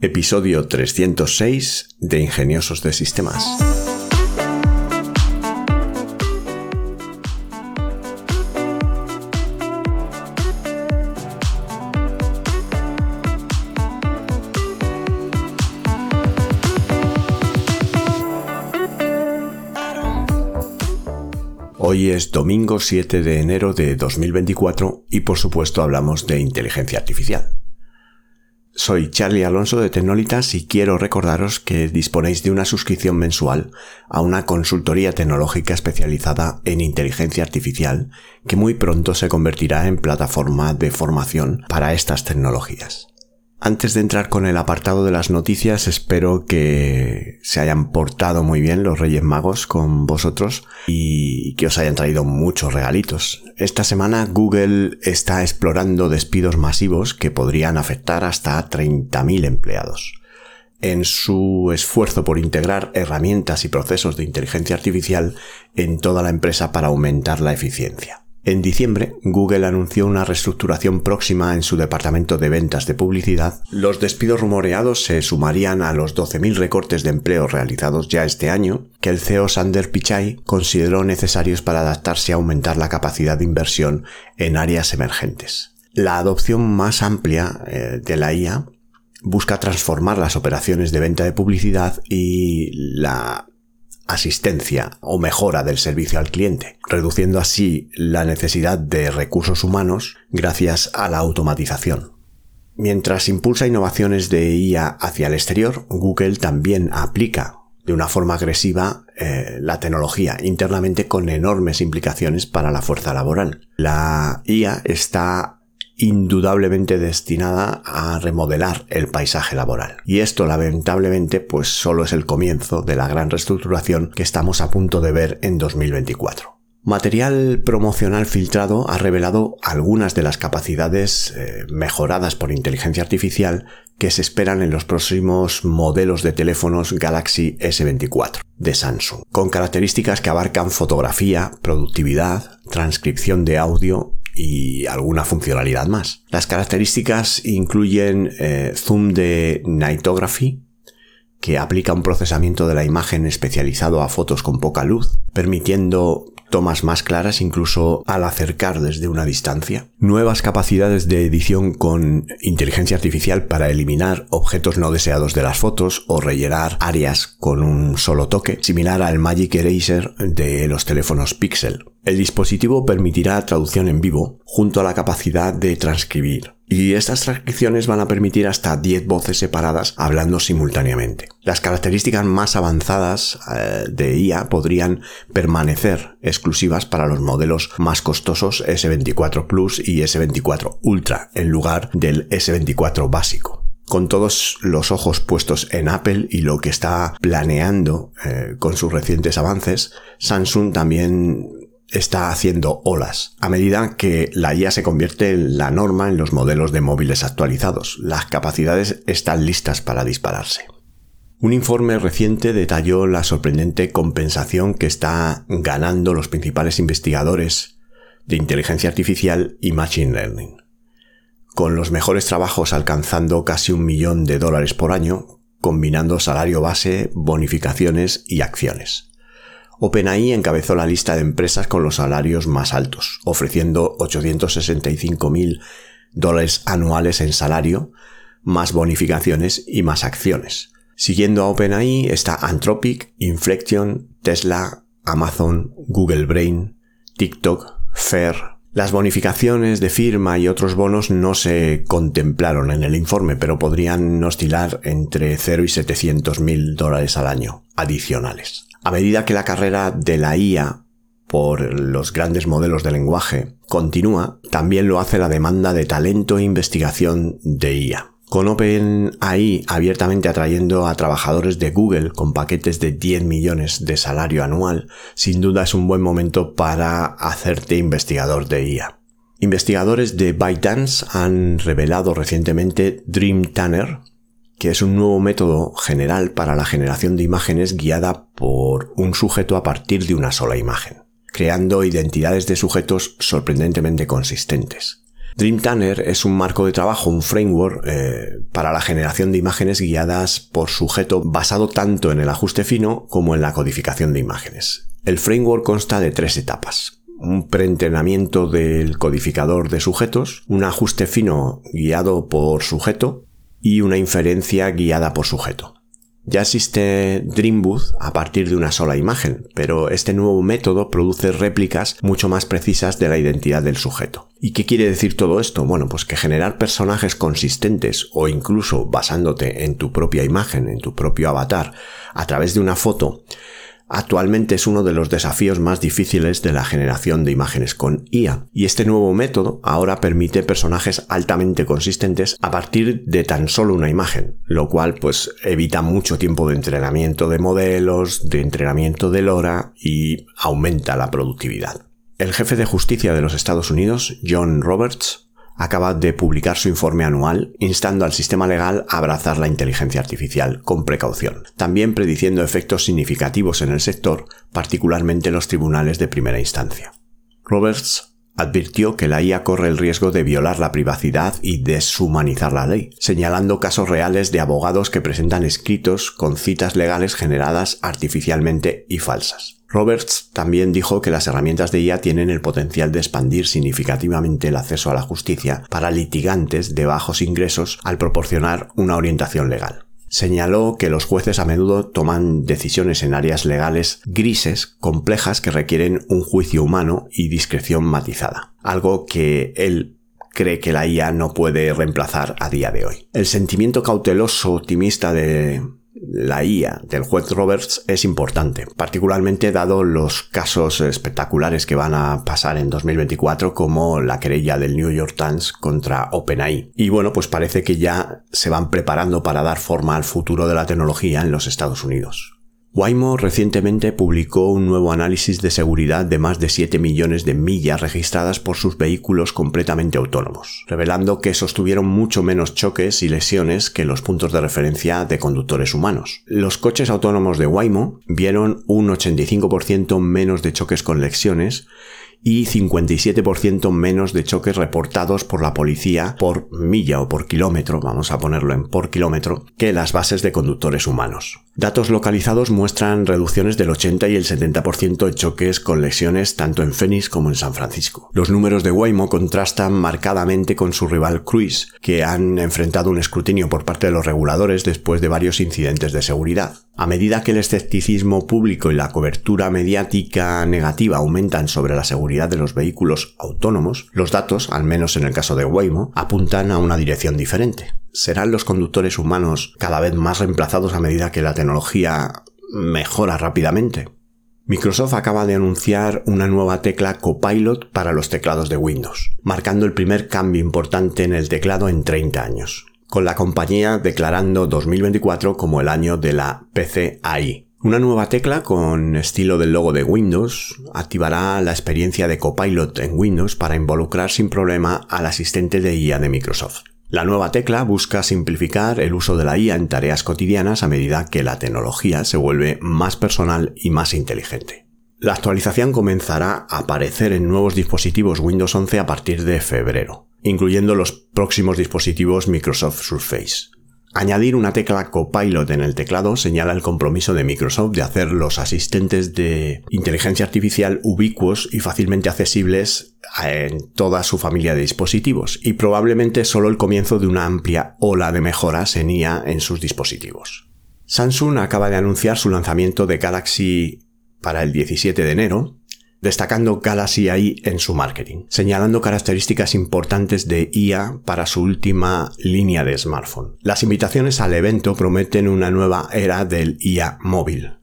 Episodio 306 de Ingeniosos de Sistemas. Hoy es domingo 7 de enero de 2024 y por supuesto hablamos de inteligencia artificial. Soy Charlie Alonso de Tecnolitas y quiero recordaros que disponéis de una suscripción mensual a una consultoría tecnológica especializada en inteligencia artificial que muy pronto se convertirá en plataforma de formación para estas tecnologías. Antes de entrar con el apartado de las noticias, espero que se hayan portado muy bien los Reyes Magos con vosotros y que os hayan traído muchos regalitos. Esta semana Google está explorando despidos masivos que podrían afectar hasta 30.000 empleados. En su esfuerzo por integrar herramientas y procesos de inteligencia artificial en toda la empresa para aumentar la eficiencia. En diciembre, Google anunció una reestructuración próxima en su departamento de ventas de publicidad. Los despidos rumoreados se sumarían a los 12.000 recortes de empleo realizados ya este año, que el CEO Sander Pichai consideró necesarios para adaptarse a aumentar la capacidad de inversión en áreas emergentes. La adopción más amplia eh, de la IA busca transformar las operaciones de venta de publicidad y la asistencia o mejora del servicio al cliente, reduciendo así la necesidad de recursos humanos gracias a la automatización. Mientras impulsa innovaciones de IA hacia el exterior, Google también aplica de una forma agresiva eh, la tecnología internamente con enormes implicaciones para la fuerza laboral. La IA está indudablemente destinada a remodelar el paisaje laboral. Y esto lamentablemente pues solo es el comienzo de la gran reestructuración que estamos a punto de ver en 2024. Material promocional filtrado ha revelado algunas de las capacidades eh, mejoradas por inteligencia artificial que se esperan en los próximos modelos de teléfonos Galaxy S24 de Samsung, con características que abarcan fotografía, productividad, transcripción de audio y alguna funcionalidad más. Las características incluyen eh, zoom de nightography, que aplica un procesamiento de la imagen especializado a fotos con poca luz, permitiendo tomas más claras incluso al acercar desde una distancia, nuevas capacidades de edición con inteligencia artificial para eliminar objetos no deseados de las fotos o rellenar áreas con un solo toque, similar al Magic Eraser de los teléfonos Pixel. El dispositivo permitirá traducción en vivo junto a la capacidad de transcribir y estas transcripciones van a permitir hasta 10 voces separadas hablando simultáneamente. Las características más avanzadas eh, de IA podrían permanecer exclusivas para los modelos más costosos S24 Plus y S24 Ultra en lugar del S24 básico con todos los ojos puestos en Apple y lo que está planeando eh, con sus recientes avances, Samsung también está haciendo olas a medida que la IA se convierte en la norma en los modelos de móviles actualizados. Las capacidades están listas para dispararse. Un informe reciente detalló la sorprendente compensación que está ganando los principales investigadores de inteligencia artificial y machine learning. Con los mejores trabajos alcanzando casi un millón de dólares por año, combinando salario base, bonificaciones y acciones. OpenAI encabezó la lista de empresas con los salarios más altos, ofreciendo 865 mil dólares anuales en salario, más bonificaciones y más acciones. Siguiendo a OpenAI está Anthropic, Inflection, Tesla, Amazon, Google Brain, TikTok, Fair. Las bonificaciones de firma y otros bonos no se contemplaron en el informe, pero podrían oscilar entre 0 y 700 mil dólares al año adicionales. A medida que la carrera de la IA por los grandes modelos de lenguaje continúa, también lo hace la demanda de talento e investigación de IA. Con OpenAI abiertamente atrayendo a trabajadores de Google con paquetes de 10 millones de salario anual, sin duda es un buen momento para hacerte investigador de IA. Investigadores de ByteDance han revelado recientemente Dream Tanner, que es un nuevo método general para la generación de imágenes guiada por un sujeto a partir de una sola imagen, creando identidades de sujetos sorprendentemente consistentes. Dream Tanner es un marco de trabajo, un framework eh, para la generación de imágenes guiadas por sujeto basado tanto en el ajuste fino como en la codificación de imágenes. El framework consta de tres etapas. Un preentrenamiento del codificador de sujetos, un ajuste fino guiado por sujeto y una inferencia guiada por sujeto. Ya existe Dreambooth a partir de una sola imagen, pero este nuevo método produce réplicas mucho más precisas de la identidad del sujeto. ¿Y qué quiere decir todo esto? Bueno, pues que generar personajes consistentes o incluso basándote en tu propia imagen, en tu propio avatar, a través de una foto, actualmente es uno de los desafíos más difíciles de la generación de imágenes con IA. Y este nuevo método ahora permite personajes altamente consistentes a partir de tan solo una imagen, lo cual pues evita mucho tiempo de entrenamiento de modelos, de entrenamiento de LoRa y aumenta la productividad. El jefe de justicia de los Estados Unidos, John Roberts, acaba de publicar su informe anual instando al sistema legal a abrazar la inteligencia artificial con precaución, también prediciendo efectos significativos en el sector, particularmente en los tribunales de primera instancia. Roberts advirtió que la IA corre el riesgo de violar la privacidad y deshumanizar la ley, señalando casos reales de abogados que presentan escritos con citas legales generadas artificialmente y falsas. Roberts también dijo que las herramientas de IA tienen el potencial de expandir significativamente el acceso a la justicia para litigantes de bajos ingresos al proporcionar una orientación legal. Señaló que los jueces a menudo toman decisiones en áreas legales grises, complejas, que requieren un juicio humano y discreción matizada, algo que él cree que la IA no puede reemplazar a día de hoy. El sentimiento cauteloso optimista de, la IA del juez Roberts es importante, particularmente dado los casos espectaculares que van a pasar en 2024 como la querella del New York Times contra OpenAI. Y bueno, pues parece que ya se van preparando para dar forma al futuro de la tecnología en los Estados Unidos. Waymo recientemente publicó un nuevo análisis de seguridad de más de 7 millones de millas registradas por sus vehículos completamente autónomos, revelando que sostuvieron mucho menos choques y lesiones que los puntos de referencia de conductores humanos. Los coches autónomos de Waymo vieron un 85% menos de choques con lesiones y 57% menos de choques reportados por la policía por milla o por kilómetro, vamos a ponerlo en por kilómetro, que las bases de conductores humanos. Datos localizados muestran reducciones del 80 y el 70% de choques con lesiones tanto en Phoenix como en San Francisco. Los números de Waymo contrastan marcadamente con su rival Cruise, que han enfrentado un escrutinio por parte de los reguladores después de varios incidentes de seguridad. A medida que el escepticismo público y la cobertura mediática negativa aumentan sobre la seguridad de los vehículos autónomos, los datos, al menos en el caso de Waymo, apuntan a una dirección diferente. ¿Serán los conductores humanos cada vez más reemplazados a medida que la tecnología mejora rápidamente? Microsoft acaba de anunciar una nueva tecla Copilot para los teclados de Windows, marcando el primer cambio importante en el teclado en 30 años con la compañía declarando 2024 como el año de la PCI. Una nueva tecla con estilo del logo de Windows activará la experiencia de Copilot en Windows para involucrar sin problema al asistente de IA de Microsoft. La nueva tecla busca simplificar el uso de la IA en tareas cotidianas a medida que la tecnología se vuelve más personal y más inteligente. La actualización comenzará a aparecer en nuevos dispositivos Windows 11 a partir de febrero incluyendo los próximos dispositivos Microsoft Surface. Añadir una tecla Copilot en el teclado señala el compromiso de Microsoft de hacer los asistentes de inteligencia artificial ubicuos y fácilmente accesibles en toda su familia de dispositivos, y probablemente solo el comienzo de una amplia ola de mejoras en IA en sus dispositivos. Samsung acaba de anunciar su lanzamiento de Galaxy para el 17 de enero, destacando Galaxy AI en su marketing, señalando características importantes de IA para su última línea de smartphone. Las invitaciones al evento prometen una nueva era del IA móvil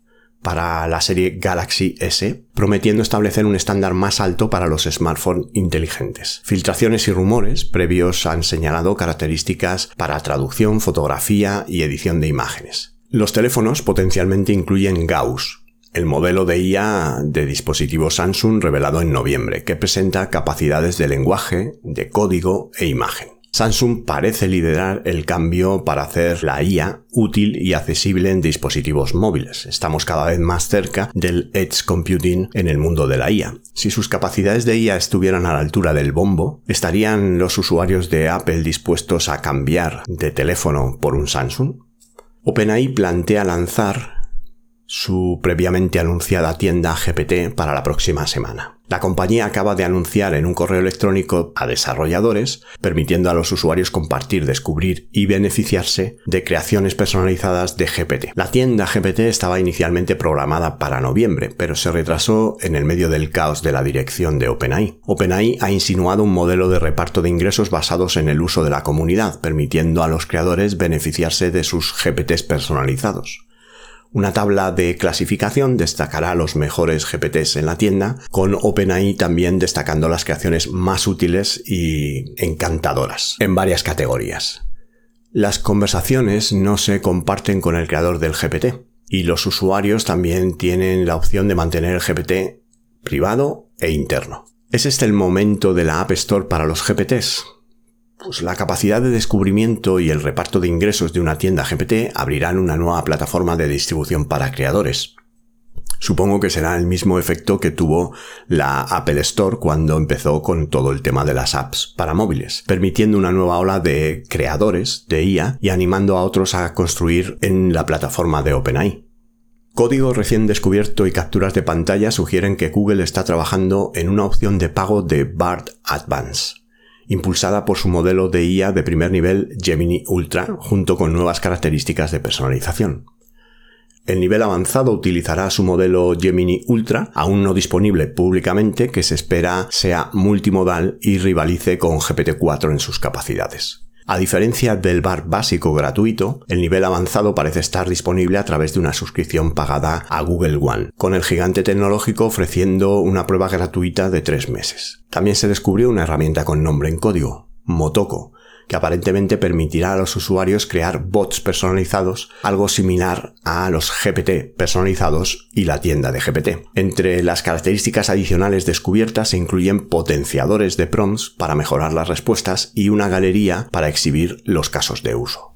para la serie Galaxy S, prometiendo establecer un estándar más alto para los smartphones inteligentes. Filtraciones y rumores previos han señalado características para traducción, fotografía y edición de imágenes. Los teléfonos potencialmente incluyen Gauss, el modelo de IA de dispositivo Samsung revelado en noviembre, que presenta capacidades de lenguaje, de código e imagen. Samsung parece liderar el cambio para hacer la IA útil y accesible en dispositivos móviles. Estamos cada vez más cerca del edge computing en el mundo de la IA. Si sus capacidades de IA estuvieran a la altura del bombo, ¿estarían los usuarios de Apple dispuestos a cambiar de teléfono por un Samsung? OpenAI plantea lanzar su previamente anunciada tienda GPT para la próxima semana. La compañía acaba de anunciar en un correo electrónico a desarrolladores, permitiendo a los usuarios compartir, descubrir y beneficiarse de creaciones personalizadas de GPT. La tienda GPT estaba inicialmente programada para noviembre, pero se retrasó en el medio del caos de la dirección de OpenAI. OpenAI ha insinuado un modelo de reparto de ingresos basados en el uso de la comunidad, permitiendo a los creadores beneficiarse de sus GPTs personalizados. Una tabla de clasificación destacará los mejores GPTs en la tienda, con OpenAI también destacando las creaciones más útiles y encantadoras en varias categorías. Las conversaciones no se comparten con el creador del GPT y los usuarios también tienen la opción de mantener el GPT privado e interno. ¿Es este el momento de la App Store para los GPTs? Pues la capacidad de descubrimiento y el reparto de ingresos de una tienda GPT abrirán una nueva plataforma de distribución para creadores. Supongo que será el mismo efecto que tuvo la Apple Store cuando empezó con todo el tema de las apps para móviles, permitiendo una nueva ola de creadores de IA y animando a otros a construir en la plataforma de OpenAI. Código recién descubierto y capturas de pantalla sugieren que Google está trabajando en una opción de pago de BART Advance impulsada por su modelo de IA de primer nivel Gemini Ultra, junto con nuevas características de personalización. El nivel avanzado utilizará su modelo Gemini Ultra, aún no disponible públicamente, que se espera sea multimodal y rivalice con GPT-4 en sus capacidades. A diferencia del bar básico gratuito, el nivel avanzado parece estar disponible a través de una suscripción pagada a Google One, con el gigante tecnológico ofreciendo una prueba gratuita de tres meses. También se descubrió una herramienta con nombre en código, Motoko, que aparentemente permitirá a los usuarios crear bots personalizados, algo similar a los GPT personalizados y la tienda de GPT. Entre las características adicionales descubiertas se incluyen potenciadores de prompts para mejorar las respuestas y una galería para exhibir los casos de uso.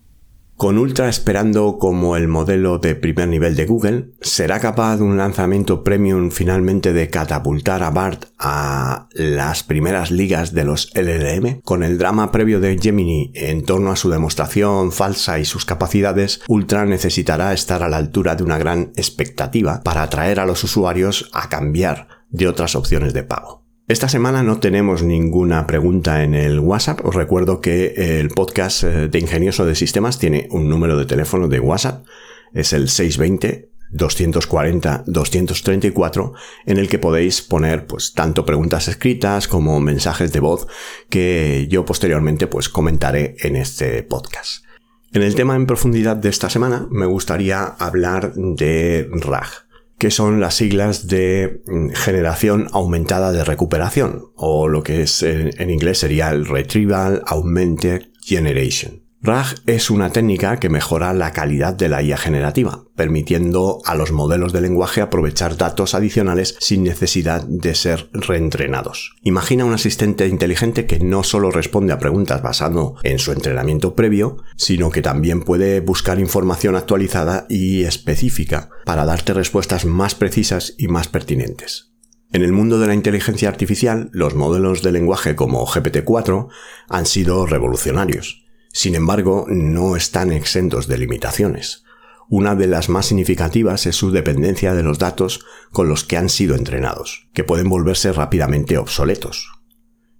Con Ultra esperando como el modelo de primer nivel de Google, ¿será capaz un lanzamiento premium finalmente de catapultar a BART a las primeras ligas de los LLM? Con el drama previo de Gemini en torno a su demostración falsa y sus capacidades, Ultra necesitará estar a la altura de una gran expectativa para atraer a los usuarios a cambiar de otras opciones de pago. Esta semana no tenemos ninguna pregunta en el WhatsApp. Os recuerdo que el podcast eh, de Ingenioso de Sistemas tiene un número de teléfono de WhatsApp. Es el 620 240 234 en el que podéis poner pues tanto preguntas escritas como mensajes de voz que yo posteriormente pues comentaré en este podcast. En el tema en profundidad de esta semana me gustaría hablar de RAG que son las siglas de mm, generación aumentada de recuperación, o lo que es en, inglés sería el Retrieval Augmented Generation. RAG es una técnica que mejora la calidad de la IA generativa, permitiendo a los modelos de lenguaje aprovechar datos adicionales sin necesidad de ser reentrenados. Imagina un asistente inteligente que no solo responde a preguntas basado en su entrenamiento previo, sino que también puede buscar información actualizada y específica para darte respuestas más precisas y más pertinentes. En el mundo de la inteligencia artificial, los modelos de lenguaje como GPT-4 han sido revolucionarios sin embargo, no están exentos de limitaciones. Una de las más significativas es su dependencia de los datos con los que han sido entrenados, que pueden volverse rápidamente obsoletos.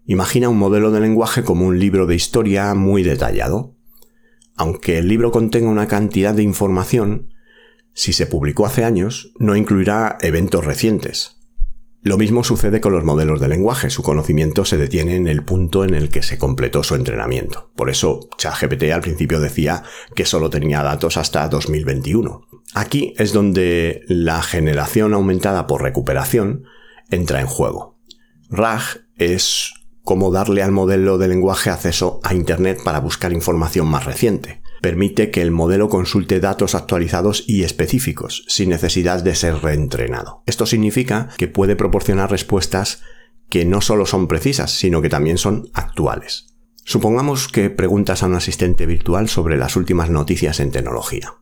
Imagina un modelo de lenguaje como un libro de historia muy detallado. Aunque el libro contenga una cantidad de información, si se publicó hace años, no incluirá eventos recientes, lo mismo sucede con los modelos de lenguaje, su conocimiento se detiene en el punto en el que se completó su entrenamiento. Por eso ChatGPT al principio decía que solo tenía datos hasta 2021. Aquí es donde la generación aumentada por recuperación entra en juego. RAG es como darle al modelo de lenguaje acceso a Internet para buscar información más reciente permite que el modelo consulte datos actualizados y específicos, sin necesidad de ser reentrenado. Esto significa que puede proporcionar respuestas que no solo son precisas, sino que también son actuales. Supongamos que preguntas a un asistente virtual sobre las últimas noticias en tecnología.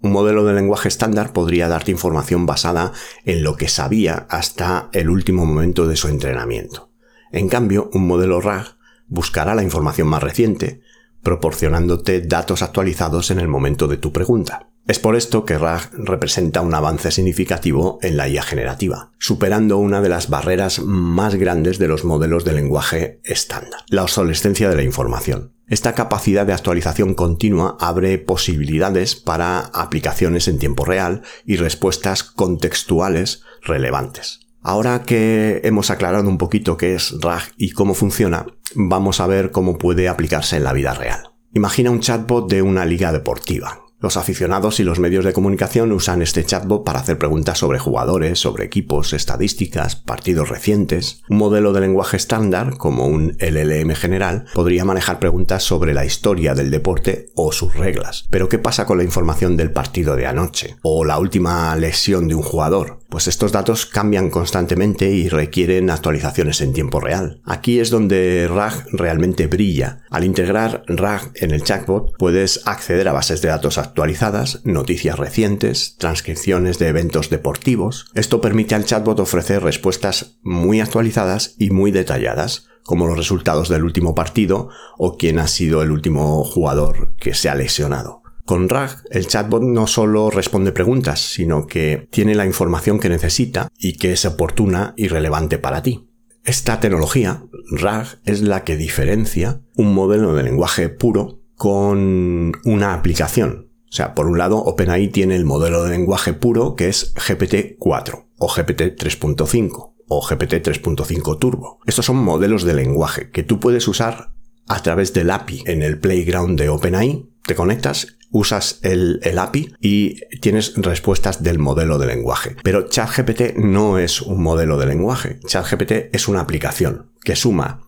Un modelo de lenguaje estándar podría darte información basada en lo que sabía hasta el último momento de su entrenamiento. En cambio, un modelo RAG buscará la información más reciente, proporcionándote datos actualizados en el momento de tu pregunta. Es por esto que RAG representa un avance significativo en la IA generativa, superando una de las barreras más grandes de los modelos de lenguaje estándar, la obsolescencia de la información. Esta capacidad de actualización continua abre posibilidades para aplicaciones en tiempo real y respuestas contextuales relevantes. Ahora que hemos aclarado un poquito qué es RAG y cómo funciona, vamos a ver cómo puede aplicarse en la vida real. Imagina un chatbot de una liga deportiva. Los aficionados y los medios de comunicación usan este chatbot para hacer preguntas sobre jugadores, sobre equipos, estadísticas, partidos recientes. Un modelo de lenguaje estándar, como un LLM general, podría manejar preguntas sobre la historia del deporte o sus reglas. Pero ¿qué pasa con la información del partido de anoche? ¿O la última lesión de un jugador? Pues estos datos cambian constantemente y requieren actualizaciones en tiempo real. Aquí es donde RAG realmente brilla. Al integrar RAG en el chatbot puedes acceder a bases de datos actualizadas, noticias recientes, transcripciones de eventos deportivos. Esto permite al chatbot ofrecer respuestas muy actualizadas y muy detalladas como los resultados del último partido o quién ha sido el último jugador que se ha lesionado. Con RAG, el chatbot no solo responde preguntas, sino que tiene la información que necesita y que es oportuna y relevante para ti. Esta tecnología, RAG, es la que diferencia un modelo de lenguaje puro con una aplicación. O sea, por un lado, OpenAI tiene el modelo de lenguaje puro que es GPT-4 o GPT 3.5 o GPT 3.5 Turbo. Estos son modelos de lenguaje que tú puedes usar a través del API en el playground de OpenAI. Te conectas usas el, API y tienes respuestas del modelo de lenguaje. Pero ChatGPT no es un modelo de lenguaje. ChatGPT es una aplicación que suma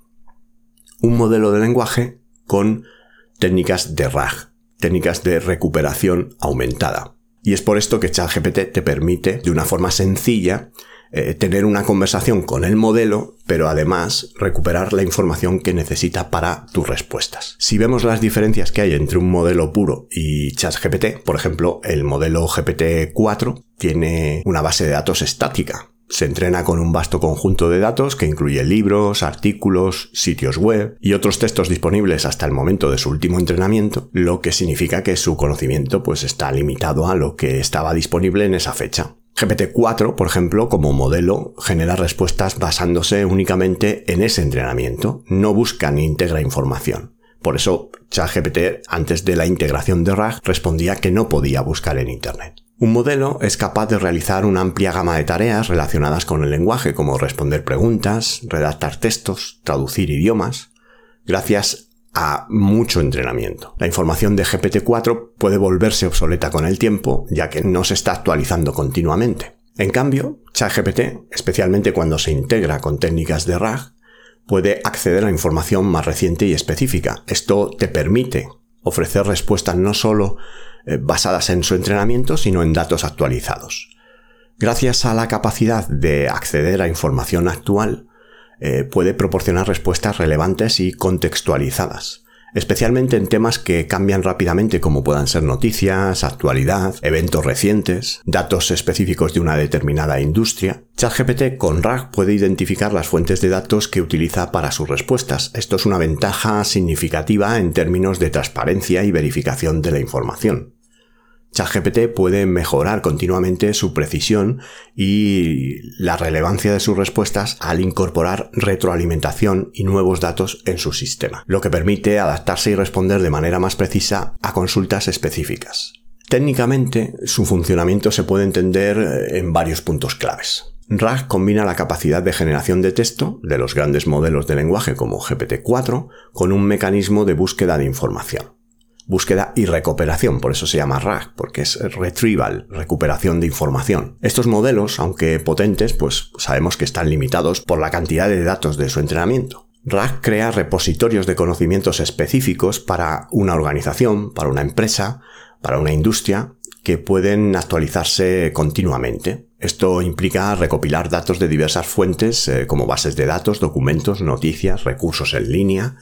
un modelo de lenguaje con técnicas de RAG, técnicas de recuperación aumentada. Y es por esto que ChatGPT te permite, de una forma sencilla, eh, tener una conversación con el modelo, pero además recuperar la información que necesita para tus respuestas. Si vemos las diferencias que hay entre un modelo puro y ChatGPT, por ejemplo, el modelo GPT-4 tiene una base de datos estática, se entrena con un vasto conjunto de datos que incluye libros, artículos, sitios web y otros textos disponibles hasta el momento de su último entrenamiento, lo que significa que su conocimiento pues está limitado a lo que estaba disponible en esa fecha. GPT-4, por ejemplo, como modelo, genera respuestas basándose únicamente en ese entrenamiento, no busca ni integra información. Por eso, ChatGPT, antes de la integración de RAG, respondía que no podía buscar en Internet. Un modelo es capaz de realizar una amplia gama de tareas relacionadas con el lenguaje, como responder preguntas, redactar textos, traducir idiomas, gracias a mucho entrenamiento. La información de GPT-4 puede volverse obsoleta con el tiempo, ya que no se está actualizando continuamente. En cambio, ChatGPT, especialmente cuando se integra con técnicas de RAG, puede acceder a información más reciente y específica. Esto te permite ofrecer respuestas no solo eh, basadas en su entrenamiento, sino en datos actualizados. Gracias a la capacidad de acceder a información actual, eh, puede proporcionar respuestas relevantes y contextualizadas, especialmente en temas que cambian rápidamente como puedan ser noticias, actualidad, eventos recientes, datos específicos de una determinada industria. ChatGPT con RAG puede identificar las fuentes de datos que utiliza para sus respuestas. Esto es una ventaja significativa en términos de transparencia y verificación de la información. ChatGPT puede mejorar continuamente su precisión y la relevancia de sus respuestas al incorporar retroalimentación y nuevos datos en su sistema, lo que permite adaptarse y responder de manera más precisa a consultas específicas. Técnicamente, su funcionamiento se puede entender eh, en varios puntos claves. RAG combina la capacidad de generación de texto de los grandes modelos de lenguaje como GPT-4 con un mecanismo de búsqueda de información búsqueda y recuperación, por eso se llama RAG, porque es retrieval, recuperación de información. Estos modelos, aunque potentes, pues sabemos que están limitados por la cantidad de datos de su entrenamiento. RAG crea repositorios de conocimientos específicos para una organización, para una empresa, para una industria, que pueden actualizarse continuamente. Esto implica recopilar datos de diversas fuentes eh, como bases de datos, documentos, noticias, recursos en línea,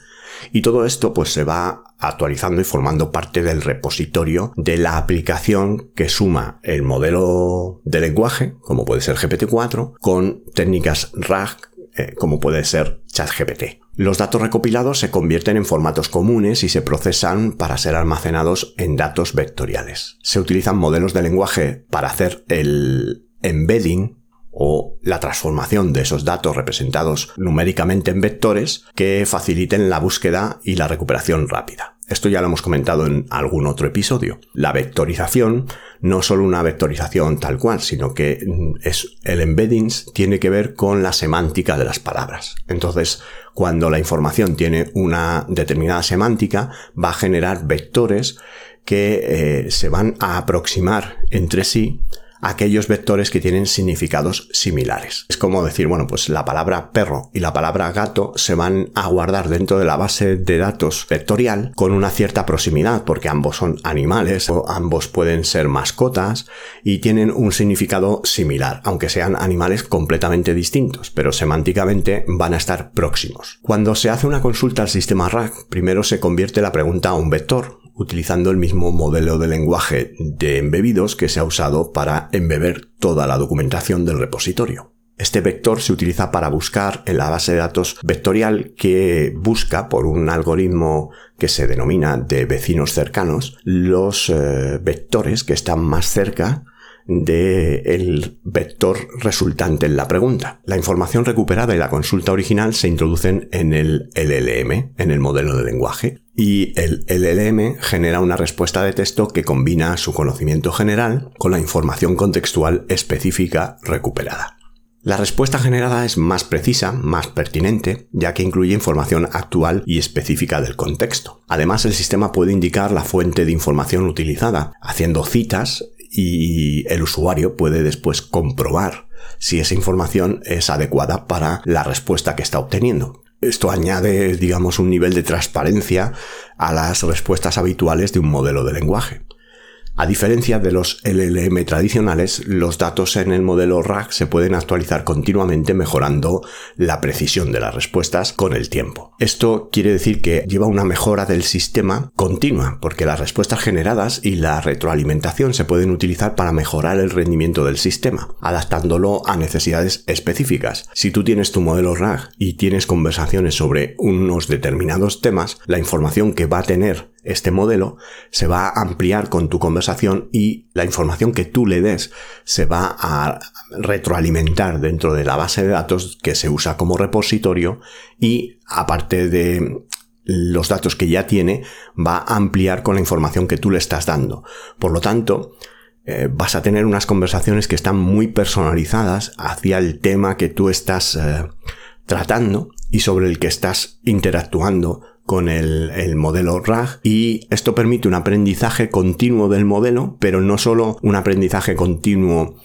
Y todo esto pues se va actualizando y formando parte del repositorio de la aplicación que suma el modelo de lenguaje, como puede ser GPT-4, con técnicas RAG, eh, como puede ser ChatGPT. Los datos recopilados se convierten en formatos comunes y se procesan para ser almacenados en datos vectoriales. Se utilizan modelos de lenguaje para hacer el embedding o la transformación de esos datos representados numéricamente en vectores que faciliten la búsqueda y la recuperación rápida. Esto ya lo hemos comentado en algún otro episodio. La vectorización no solo una vectorización tal cual, sino que mm, es, el embedding tiene que ver con la semántica de las palabras. Entonces, cuando la información tiene una determinada semántica, va a generar vectores que eh, se van a aproximar entre sí aquellos vectores que tienen significados similares. Es como decir, bueno, pues la palabra perro y la palabra gato se van a guardar dentro de la base de datos vectorial con una cierta proximidad, porque ambos son animales o ambos pueden ser mascotas y tienen un significado similar, aunque sean animales completamente distintos, pero semánticamente van a estar próximos. Cuando se hace una consulta al sistema RAG, primero se convierte la pregunta a un vector, utilizando el mismo modelo de lenguaje de embebidos que se ha usado para embeber toda la documentación del repositorio. Este vector se utiliza para buscar en la base de datos vectorial que busca por un algoritmo que se denomina de vecinos cercanos los eh, vectores que están más cerca del vector resultante en la pregunta. La información recuperada y la consulta original se introducen en el LLM, en el modelo de lenguaje, y el LLM genera una respuesta de texto que combina su conocimiento general con la información contextual específica recuperada. La respuesta generada es más precisa, más pertinente, ya que incluye información actual y específica del contexto. Además, el sistema puede indicar la fuente de información utilizada, haciendo citas y el usuario puede después comprobar si esa información es adecuada para la respuesta que está obteniendo. Esto añade, digamos, un nivel de transparencia a las respuestas habituales de un modelo de lenguaje. A diferencia de los LLM tradicionales, los datos en el modelo RAG se pueden actualizar continuamente mejorando la precisión de las respuestas con el tiempo. Esto quiere decir que lleva una mejora del sistema continua, porque las respuestas generadas y la retroalimentación se pueden utilizar para mejorar el rendimiento del sistema, adaptándolo a necesidades específicas. Si tú tienes tu modelo RAG y tienes conversaciones sobre unos determinados temas, la información que va a tener este modelo se va a ampliar con tu conversación y la información que tú le des se va a retroalimentar dentro de la base de datos que se usa como repositorio y aparte de los datos que ya tiene va a ampliar con la información que tú le estás dando. Por lo tanto, eh, vas a tener unas conversaciones que están muy personalizadas hacia el tema que tú estás eh, tratando y sobre el que estás interactuando con el, modelo RAG y esto permite un aprendizaje continuo del modelo, pero no solo un aprendizaje continuo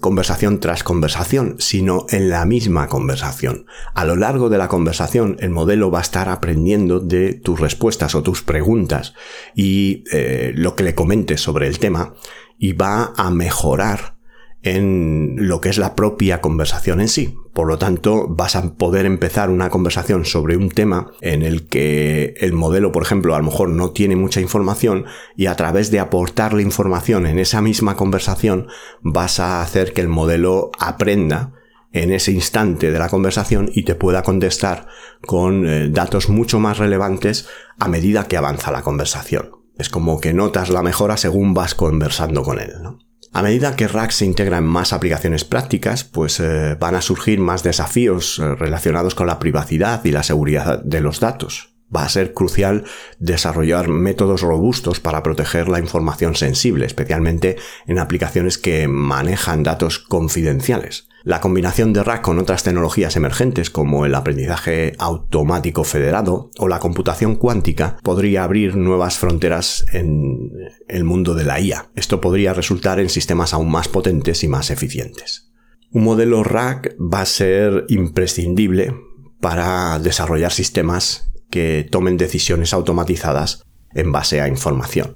conversación tras conversación, sino en la misma conversación. A lo largo de la conversación, el modelo va a estar aprendiendo de tus respuestas o tus preguntas y eh, lo que le comentes sobre el tema y va a mejorar en lo que es la propia conversación en sí. Por lo tanto, vas a poder empezar una conversación sobre un tema en el que el modelo, por ejemplo, a lo mejor no tiene mucha información y a través de aportarle información en esa misma conversación vas a hacer que el modelo aprenda en ese instante de la conversación y te pueda contestar con eh, datos mucho más relevantes a medida que avanza la conversación. Es como que notas la mejora según vas conversando con él. ¿no? A medida que RAG se integra en más aplicaciones prácticas, pues eh, van a surgir más desafíos eh, relacionados con la privacidad y la seguridad de los datos. Va a ser crucial desarrollar métodos robustos para proteger la información sensible, especialmente en aplicaciones que manejan datos confidenciales. La combinación de RAG con otras tecnologías emergentes como el aprendizaje automático federado o la computación cuántica podría abrir nuevas fronteras en el mundo de la IA. Esto podría resultar en sistemas aún más potentes y más eficientes. Un modelo RAG va a ser imprescindible para desarrollar sistemas que tomen decisiones automatizadas en base a información.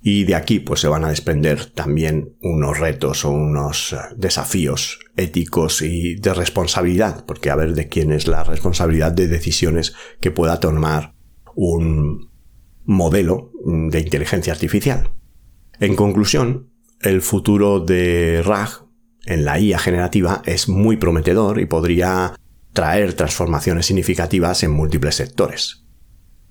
Y de aquí pues se van a desprender también unos retos o unos eh, desafíos éticos y de responsabilidad, porque a ver de quién es la responsabilidad de decisiones que pueda tomar un modelo de inteligencia artificial. En conclusión, el futuro de RAG en la IA generativa es muy prometedor y podría traer transformaciones significativas en múltiples sectores.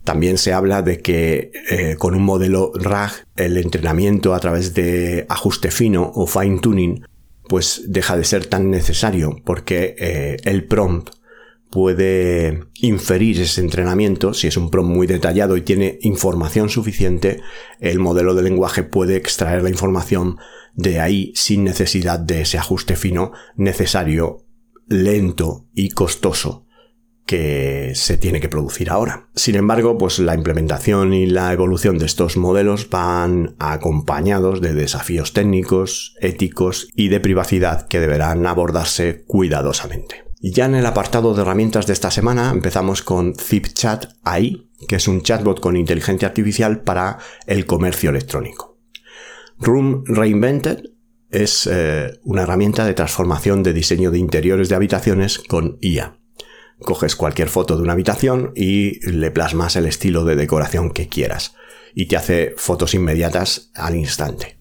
También se habla de que eh, con un modelo RAG el entrenamiento a través de ajuste fino o fine tuning pues deja de ser tan necesario porque eh, el prompt puede inferir ese entrenamiento, si es un prompt muy detallado y tiene información suficiente, el modelo de lenguaje puede extraer la información de ahí sin necesidad de ese ajuste fino necesario, lento y costoso que se tiene que producir ahora. Sin embargo, pues la implementación y la evolución de estos modelos van acompañados de desafíos técnicos, éticos y de privacidad que deberán abordarse cuidadosamente. Ya en el apartado de herramientas de esta semana empezamos con ZipChat AI, que es un chatbot con inteligencia artificial para el comercio electrónico. Room Reinvented es eh, una herramienta de transformación de diseño de interiores de habitaciones con IA. Coges cualquier foto de una habitación y le plasmas el estilo de decoración que quieras y te hace fotos inmediatas al instante.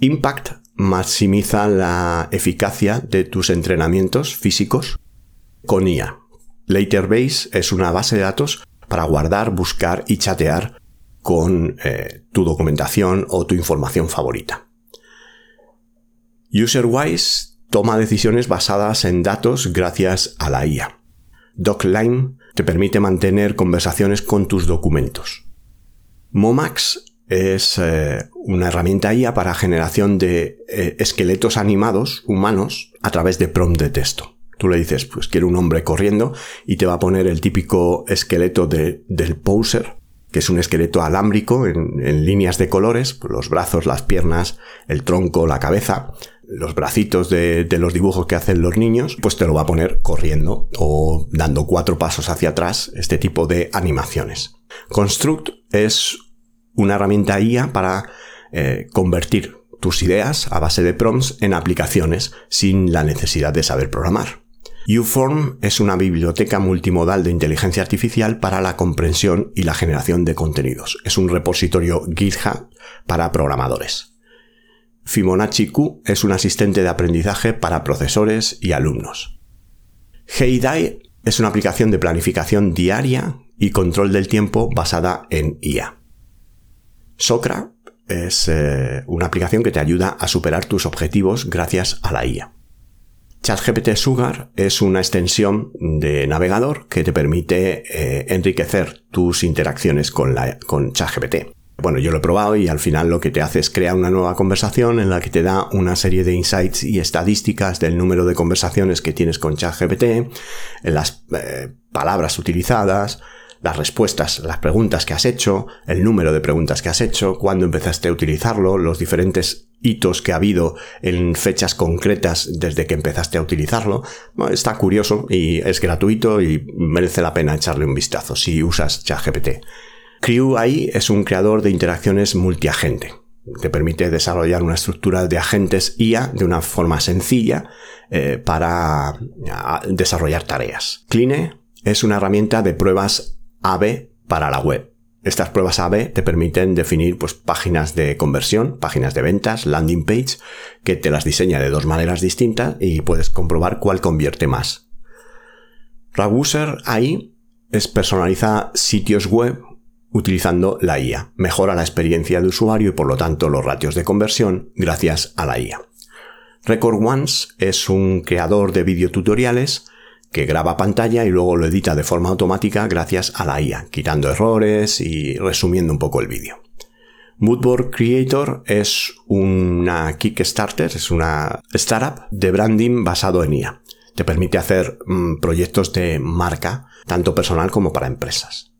Impact maximiza la eficacia de tus entrenamientos físicos con IA. Laterbase es una base de datos para guardar, buscar y chatear con eh, tu documentación o tu información favorita. UserWise toma decisiones basadas en datos gracias a la IA. DocLine te permite mantener conversaciones con tus documentos. Momax es eh, una herramienta IA para generación de eh, esqueletos animados humanos a través de prompt de texto. Tú le dices, pues quiero un hombre corriendo y te va a poner el típico esqueleto del poser, que es un esqueleto alámbrico en, líneas de colores, los brazos, las piernas, el tronco, la cabeza, los bracitos de, los dibujos que hacen los niños, pues te lo va a poner corriendo o dando cuatro pasos hacia atrás, este tipo de animaciones. Construct es una herramienta IA para eh, convertir tus ideas a base de prompts en aplicaciones sin la necesidad de saber programar. Uform es una biblioteca multimodal de inteligencia artificial para la comprensión y la generación de contenidos. Es un repositorio GitHub para programadores. Fibonacci Q es un asistente de aprendizaje para profesores y alumnos. Heydai es una aplicación de planificación diaria y control del tiempo basada en IA. Socra es eh, una aplicación que te ayuda a superar tus objetivos gracias a la IA. ChatGPT Sugar es una extensión de navegador que te permite eh, enriquecer tus interacciones con, la, con ChatGPT. Bueno, yo lo he probado y al final lo que te hace es crear una nueva conversación en la que te da una serie de insights y estadísticas del número de conversaciones que tienes con ChatGPT, las eh, palabras utilizadas, las respuestas, las preguntas que has hecho, el número de preguntas que has hecho, cuándo empezaste a utilizarlo, los diferentes hitos que ha habido en fechas concretas desde que empezaste a utilizarlo. está curioso y es gratuito y merece la pena echarle un vistazo si usas ChatGPT. Crew AI es un creador de interacciones multiagente. Te permite desarrollar una estructura de agentes IA de una forma sencilla eh, para desarrollar tareas. Cline es una herramienta de pruebas AB para la web. Estas pruebas AB te permiten definir pues, páginas de conversión, páginas de ventas, landing page, que te las diseña de dos maneras distintas y puedes comprobar cuál convierte más. Rawuser AI es personaliza sitios web utilizando la IA. Mejora la experiencia de usuario y por lo tanto los ratios de conversión gracias a la IA. Record Ones es un creador de videotutoriales que graba pantalla y luego lo edita de forma automática gracias a la IA, quitando errores y resumiendo un poco el vídeo. Moodboard Creator es una Kickstarter, es una startup de branding basado en IA. Te permite hacer mm, proyectos de marca, tanto personal como para empresas.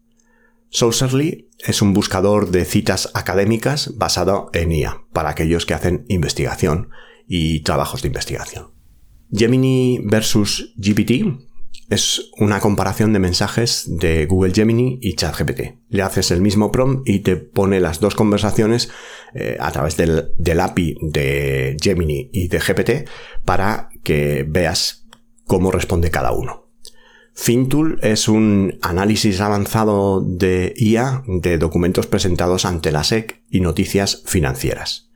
Saucerly es un buscador de citas académicas basado en IA, para aquellos que hacen investigación y trabajos de investigación. Gemini versus GPT es una comparación de mensajes de Google Gemini y ChatGPT. Le haces el mismo prompt y te pone las dos conversaciones eh, a través del, del API de Gemini y de GPT para que veas cómo responde cada uno. FinTool es un análisis avanzado de IA de documentos presentados ante la SEC y noticias financieras.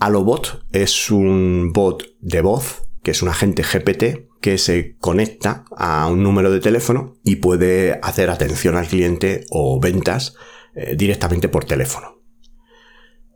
Alobot es un bot de voz, que es un agente GPT que se conecta a un número de teléfono y puede hacer atención al cliente o ventas eh, directamente por teléfono.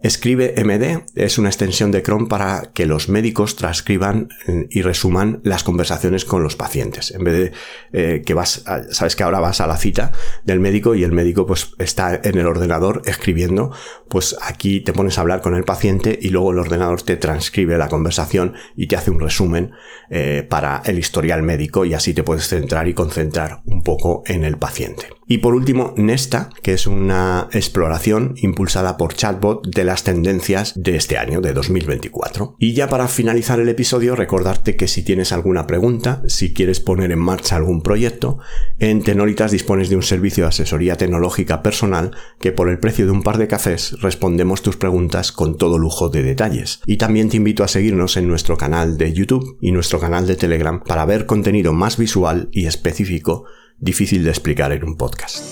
Escribe MD es una extensión de Chrome para que los médicos transcriban eh, y resuman las conversaciones con los pacientes. En vez de eh, que vas, sabes que ahora vas a la cita del médico y el médico pues está en el ordenador escribiendo, pues aquí te pones a hablar con el paciente y luego el ordenador te transcribe la conversación y te hace un resumen eh, para el historial médico y así te puedes centrar y concentrar un poco en el paciente. Y por último, Nesta, que es una exploración impulsada por Chatbot de las tendencias de este año, de 2024. Y ya para finalizar el episodio, recordarte que si tienes alguna pregunta, si quieres poner en marcha algún proyecto, en Tenolitas dispones de un servicio de asesoría tecnológica personal que por el precio de un par de cafés respondemos tus preguntas con todo lujo de detalles. Y también te invito a seguirnos en nuestro canal de YouTube y nuestro canal de Telegram para ver contenido más visual y específico difícil de explicar en un podcast.